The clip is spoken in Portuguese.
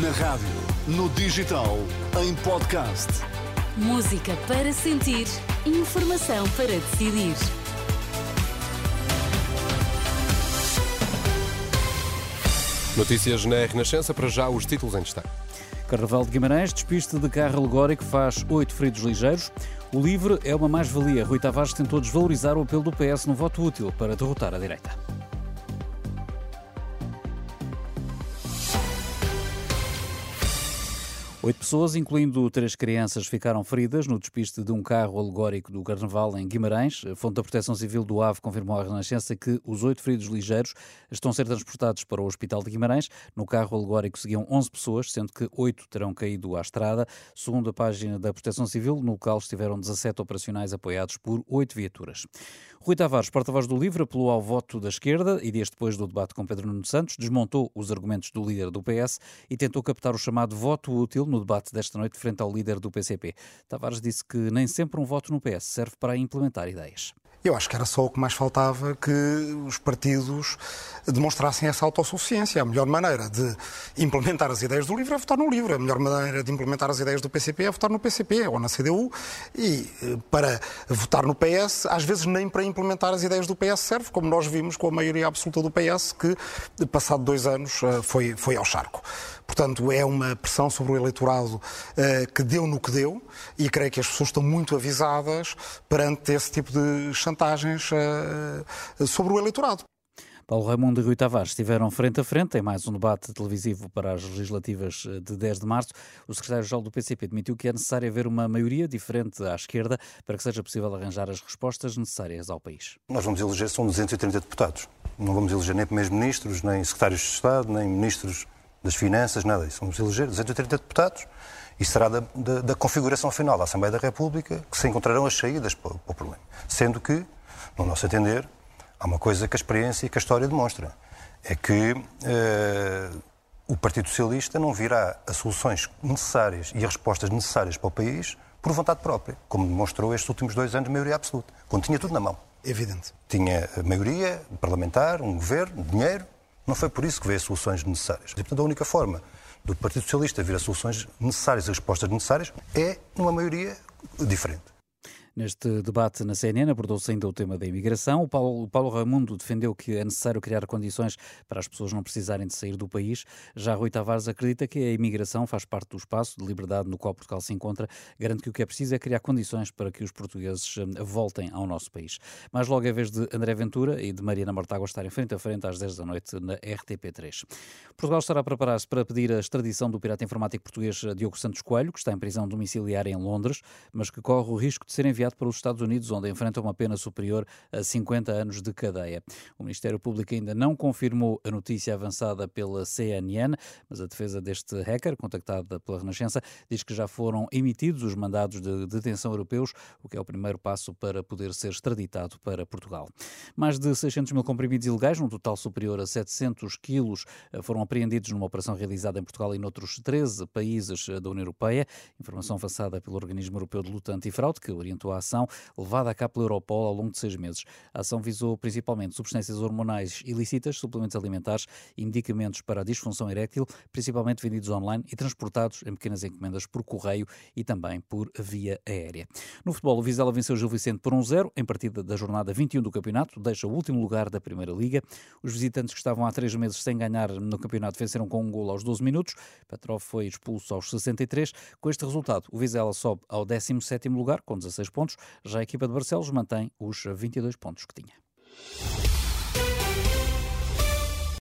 Na rádio, no digital, em podcast. Música para sentir, informação para decidir. Notícias na Renascença, para já os títulos em destaque. Carnaval de Guimarães, despiste de carro alegórico faz oito feridos ligeiros. O livre é uma mais-valia. Rui Tavares tentou desvalorizar o apelo do PS no voto útil para derrotar a direita. Oito pessoas, incluindo três crianças, ficaram feridas no despiste de um carro alegórico do Carnaval em Guimarães. A fonte da Proteção Civil do AVE confirmou à Renascença que os oito feridos ligeiros estão a ser transportados para o Hospital de Guimarães. No carro alegórico seguiam 11 pessoas, sendo que oito terão caído à estrada. Segundo a página da Proteção Civil, no local estiveram 17 operacionais apoiados por oito viaturas. Rui Tavares, porta-voz do LIVRE, apelou ao voto da esquerda e dias depois do debate com Pedro Nuno Santos, desmontou os argumentos do líder do PS e tentou captar o chamado voto útil no debate desta noite frente ao líder do PCP. Tavares disse que nem sempre um voto no PS serve para implementar ideias. Eu acho que era só o que mais faltava que os partidos demonstrassem essa autossuficiência. A melhor maneira de implementar as ideias do LIVRE é votar no LIVRE. A melhor maneira de implementar as ideias do PCP é votar no PCP ou na CDU. E eh, para votar no PS, às vezes nem para implementar as ideias do PS serve, como nós vimos com a maioria absoluta do PS, que, passado dois anos, eh, foi, foi ao charco. Portanto, é uma pressão sobre o eleitorado uh, que deu no que deu e creio que as pessoas estão muito avisadas perante esse tipo de chantagens uh, sobre o eleitorado. Paulo Raimundo e Rui Tavares estiveram frente a frente em mais um debate televisivo para as legislativas eh, de 10 de março. O secretário-geral do PCP admitiu que é necessário haver uma maioria diferente à esquerda para que seja possível arranjar as respostas necessárias ao país. Nós vamos eleger, são 230 deputados. Não vamos eleger nem primeiros-ministros, nem secretários de Estado, nem ministros das Finanças, nada disso. Vamos eleger 230 deputados e será da, da, da, configuração final da Assembleia da República que se encontrarão as saídas para, para, o problema. Sendo que, no nosso entender, há uma coisa que a experiência e que a história demonstra. É que uh, o Partido Socialista não virá as soluções necessárias e as respostas necessárias para o país por vontade própria, como demonstrou estes últimos dois anos de maioria absoluta, quando tinha tudo na mão. Evidente. Tinha maioria parlamentar, um governo, dinheiro, não foi por isso que veio as soluções necessárias. E, portanto, a única forma do Partido Socialista vir as soluções necessárias e respostas necessárias é numa maioria diferente. Neste debate na CNN abordou-se ainda o tema da imigração. O Paulo, o Paulo Raimundo defendeu que é necessário criar condições para as pessoas não precisarem de sair do país. Já Rui Tavares acredita que a imigração faz parte do espaço de liberdade no qual Portugal se encontra. Garante que o que é preciso é criar condições para que os portugueses eh, voltem ao nosso país. Mais logo é vez de André Ventura e de Mariana Mortágua estarem frente a frente às 10 da noite na RTP3. Portugal estará a preparar-se para pedir a extradição do pirata informático português eh, Diogo Santos Coelho, que está em prisão domiciliar em Londres, mas que corre o risco de ser enviado enviado para os Estados Unidos, onde enfrenta uma pena superior a 50 anos de cadeia. O Ministério Público ainda não confirmou a notícia avançada pela CNN, mas a defesa deste hacker, contactada pela Renascença, diz que já foram emitidos os mandados de detenção europeus, o que é o primeiro passo para poder ser extraditado para Portugal. Mais de 600 mil comprimidos ilegais, num total superior a 700 quilos, foram apreendidos numa operação realizada em Portugal e noutros 13 países da União Europeia. Informação avançada pelo Organismo Europeu de Luta Antifraude, que orientou a ação levada a cabo pela Europol ao longo de seis meses. A ação visou principalmente substâncias hormonais ilícitas, suplementos alimentares e medicamentos para a disfunção eréctil, principalmente vendidos online e transportados em pequenas encomendas por correio e também por via aérea. No futebol, o Vizela venceu o Gil Vicente por 1-0 em partida da jornada 21 do campeonato, deixa o último lugar da Primeira Liga. Os visitantes que estavam há três meses sem ganhar no campeonato venceram com um gol aos 12 minutos. Petrov foi expulso aos 63. Com este resultado, o Vizela sobe ao 17º lugar com 16 pontos. Já a equipa de Barcelos mantém os 22 pontos que tinha.